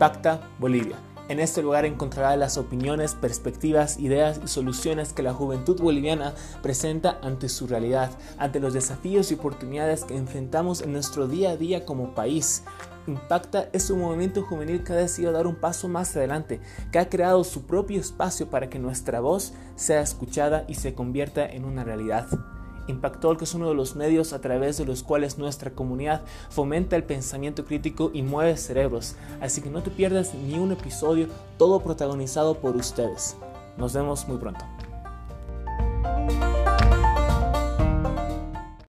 Impacta Bolivia. En este lugar encontrará las opiniones, perspectivas, ideas y soluciones que la juventud boliviana presenta ante su realidad, ante los desafíos y oportunidades que enfrentamos en nuestro día a día como país. Impacta es un movimiento juvenil que ha decidido dar un paso más adelante, que ha creado su propio espacio para que nuestra voz sea escuchada y se convierta en una realidad. Impactol, que es uno de los medios a través de los cuales nuestra comunidad fomenta el pensamiento crítico y mueve cerebros. Así que no te pierdas ni un episodio, todo protagonizado por ustedes. Nos vemos muy pronto.